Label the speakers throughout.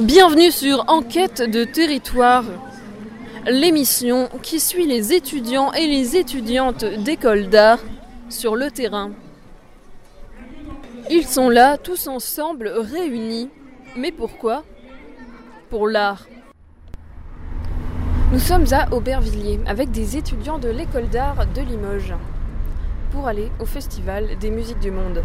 Speaker 1: Bienvenue sur Enquête de territoire, l'émission qui suit les étudiants et les étudiantes d'école d'art sur le terrain. Ils sont là tous ensemble réunis. Mais pourquoi? Pour l'art. Nous sommes à Aubervilliers avec des étudiants de l'école d'art de Limoges pour aller au Festival des musiques du monde.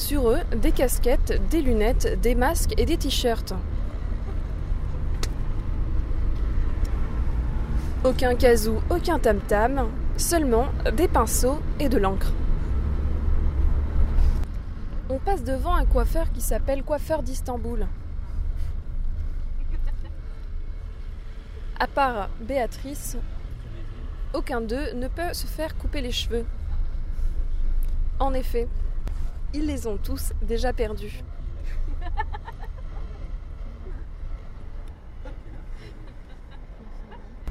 Speaker 1: Sur eux, des casquettes, des lunettes, des masques et des t-shirts. Aucun kazoo, aucun tam-tam, seulement des pinceaux et de l'encre. On passe devant un coiffeur qui s'appelle Coiffeur d'Istanbul. À part Béatrice, aucun d'eux ne peut se faire couper les cheveux. En effet, ils les ont tous déjà perdus.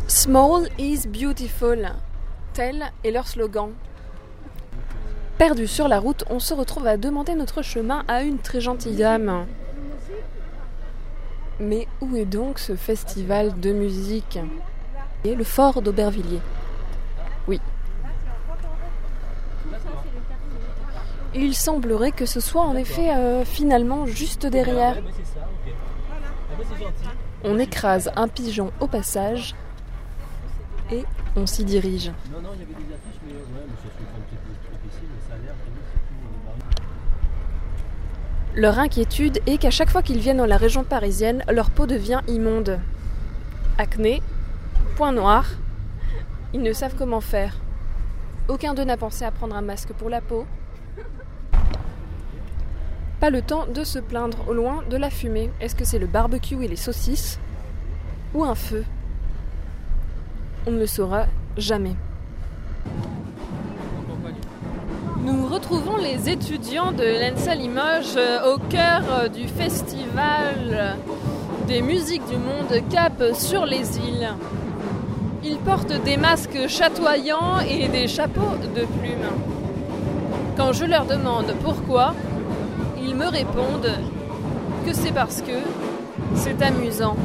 Speaker 1: Small is beautiful, tel est leur slogan. Perdus sur la route, on se retrouve à demander notre chemin à une très gentille dame. Mais où est donc ce festival de musique? Et le fort d'Aubervilliers. Il semblerait que ce soit en effet euh, finalement juste derrière. On écrase un pigeon au passage et on s'y dirige. Leur inquiétude est qu'à chaque fois qu'ils viennent dans la région parisienne, leur peau devient immonde. Acné, point noir, ils ne savent comment faire. Aucun d'eux n'a pensé à prendre un masque pour la peau. Pas le temps de se plaindre au loin de la fumée. Est-ce que c'est le barbecue et les saucisses Ou un feu? On ne le saura jamais. Nous retrouvons les étudiants de l'ENSA Limoges euh, au cœur euh, du festival des musiques du monde Cap sur les îles. Ils portent des masques chatoyants et des chapeaux de plumes. Quand je leur demande pourquoi, ils me répondent que c'est parce que c'est amusant.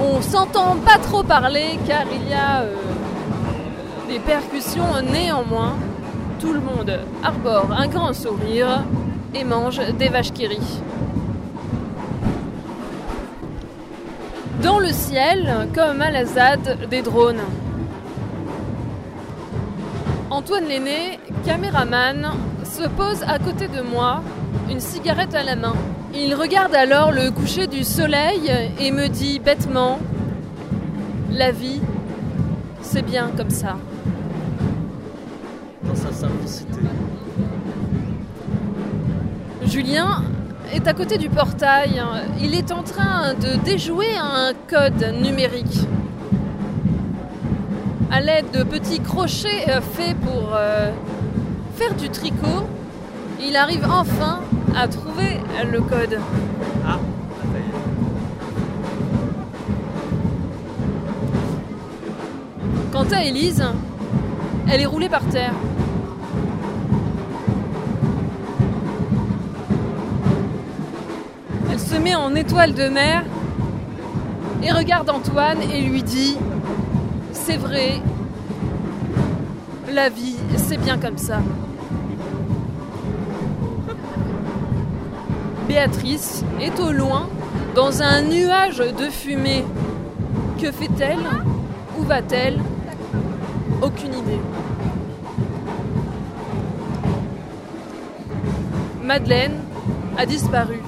Speaker 1: On s'entend pas trop parler car il y a euh, des percussions néanmoins. Tout le monde arbore un grand sourire et mange des vaches qui rient. Dans le ciel, comme à la ZAD, des drones. Antoine Lenné, caméraman, se pose à côté de moi, une cigarette à la main. Il regarde alors le coucher du soleil et me dit bêtement La vie, c'est bien comme ça.
Speaker 2: Dans sa simplicité.
Speaker 1: Julien est à côté du portail. Il est en train de déjouer un code numérique. À l'aide de petits crochets euh, faits pour euh, faire du tricot, il arrive enfin à trouver le code.
Speaker 2: Ah, ça y est.
Speaker 1: Quant à Élise, elle est roulée par terre. Elle se met en étoile de mer et regarde Antoine et lui dit C'est vrai, la vie, c'est bien comme ça. Béatrice est au loin, dans un nuage de fumée. Que fait-elle Où va-t-elle Aucune idée. Madeleine a disparu.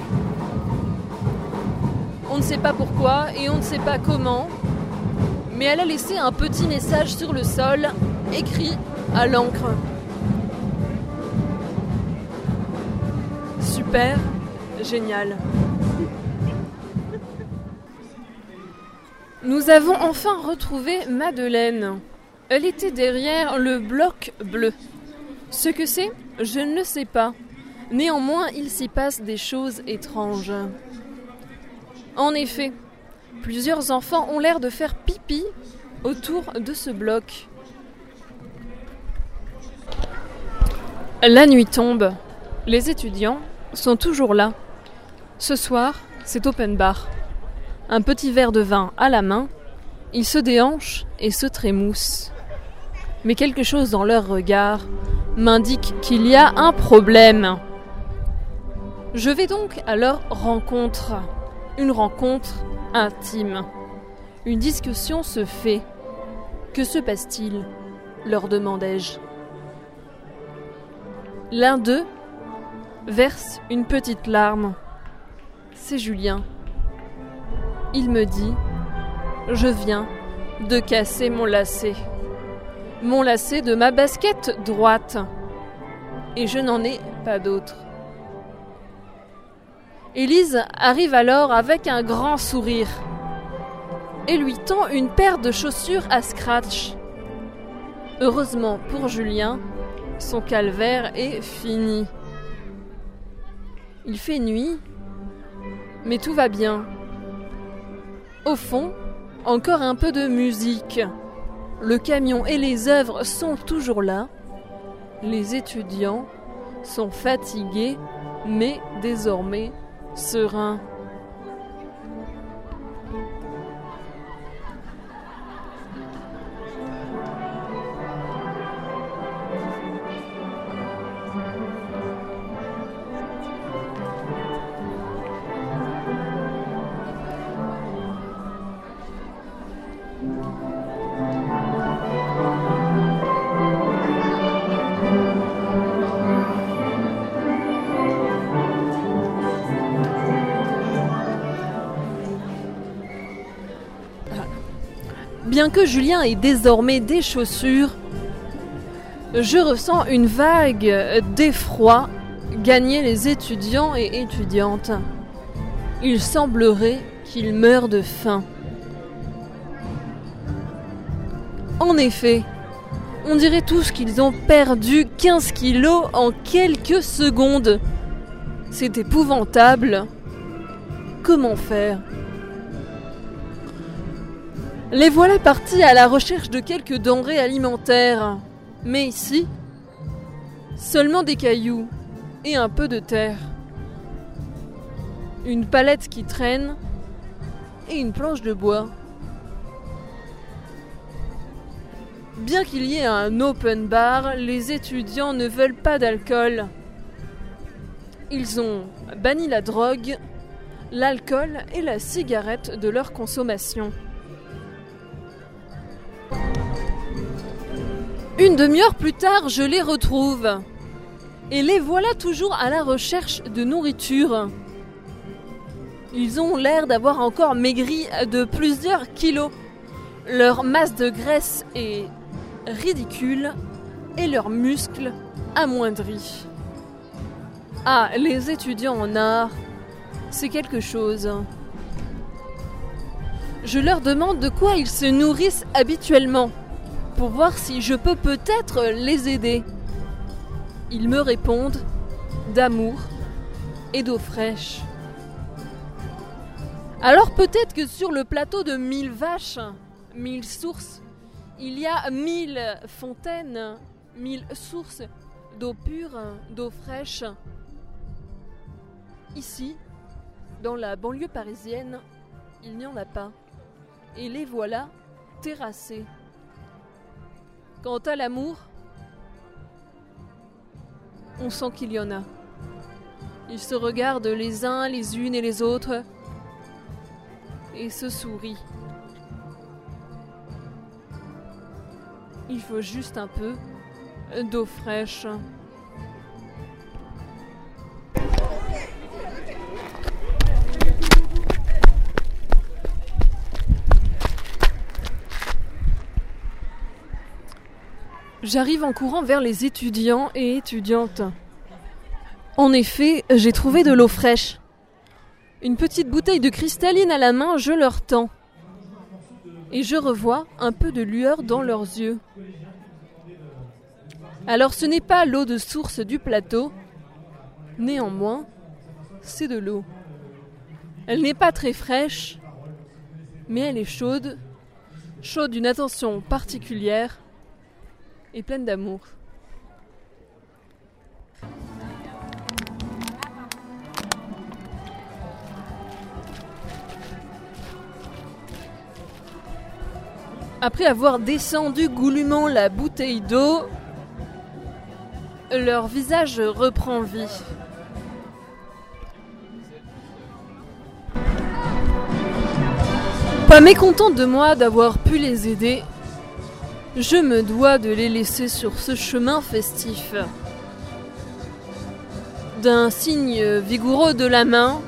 Speaker 1: On ne sait pas pourquoi et on ne sait pas comment, mais elle a laissé un petit message sur le sol, écrit à l'encre. Super, génial. Nous avons enfin retrouvé Madeleine. Elle était derrière le bloc bleu. Ce que c'est, je ne sais pas. Néanmoins, il s'y passe des choses étranges. En effet, plusieurs enfants ont l'air de faire pipi autour de ce bloc. La nuit tombe. Les étudiants sont toujours là. Ce soir, c'est open bar. Un petit verre de vin à la main, ils se déhanchent et se trémoussent. Mais quelque chose dans leur regard m'indique qu'il y a un problème. Je vais donc à leur rencontre. Une rencontre intime. Une discussion se fait. Que se passe-t-il? leur demandai-je. L'un d'eux verse une petite larme. C'est Julien. Il me dit Je viens de casser mon lacet. Mon lacet de ma basket droite. Et je n'en ai pas d'autre. Élise arrive alors avec un grand sourire et lui tend une paire de chaussures à scratch. Heureusement pour Julien, son calvaire est fini. Il fait nuit, mais tout va bien. Au fond, encore un peu de musique. Le camion et les œuvres sont toujours là. Les étudiants sont fatigués, mais désormais sereins. Bien que Julien ait désormais des chaussures, je ressens une vague d'effroi gagner les étudiants et étudiantes. Il semblerait qu'ils meurent de faim. En effet, on dirait tous qu'ils ont perdu 15 kilos en quelques secondes. C'est épouvantable. Comment faire? Les voilà partis à la recherche de quelques denrées alimentaires. Mais ici, seulement des cailloux et un peu de terre. Une palette qui traîne et une planche de bois. Bien qu'il y ait un open bar, les étudiants ne veulent pas d'alcool. Ils ont banni la drogue, l'alcool et la cigarette de leur consommation. Une demi-heure plus tard, je les retrouve. Et les voilà toujours à la recherche de nourriture. Ils ont l'air d'avoir encore maigri de plusieurs kilos. Leur masse de graisse est ridicule et leurs muscles amoindris. Ah, les étudiants en art, c'est quelque chose. Je leur demande de quoi ils se nourrissent habituellement pour voir si je peux peut-être les aider. Ils me répondent d'amour et d'eau fraîche. Alors peut-être que sur le plateau de mille vaches, mille sources, il y a mille fontaines, mille sources d'eau pure, d'eau fraîche. Ici, dans la banlieue parisienne, il n'y en a pas. Et les voilà terrassés. Quant à l'amour, on sent qu'il y en a. Ils se regardent les uns les unes et les autres et se sourient. Il faut juste un peu d'eau fraîche. J'arrive en courant vers les étudiants et étudiantes. En effet, j'ai trouvé de l'eau fraîche. Une petite bouteille de cristalline à la main, je leur tends. Et je revois un peu de lueur dans leurs yeux. Alors ce n'est pas l'eau de source du plateau, néanmoins, c'est de l'eau. Elle n'est pas très fraîche, mais elle est chaude, chaude d'une attention particulière et pleine d'amour. Après avoir descendu goulûment la bouteille d'eau, leur visage reprend vie. Pas mécontent de moi d'avoir pu les aider, je me dois de les laisser sur ce chemin festif. D'un signe vigoureux de la main,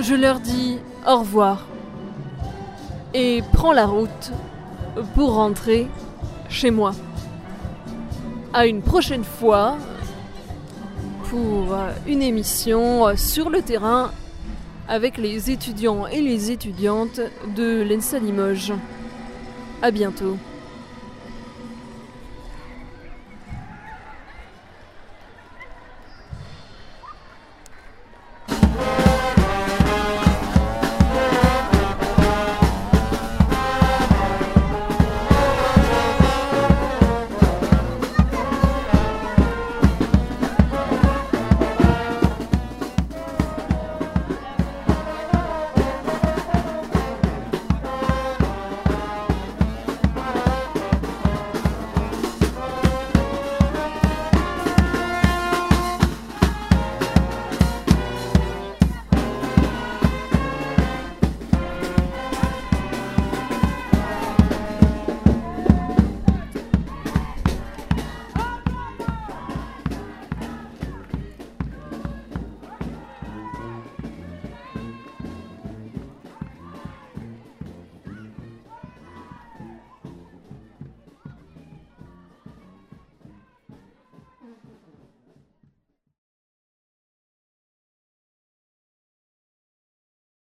Speaker 1: je leur dis au revoir et prends la route pour rentrer chez moi. À une prochaine fois pour une émission sur le terrain avec les étudiants et les étudiantes de l'ENSA Limoges. À bientôt.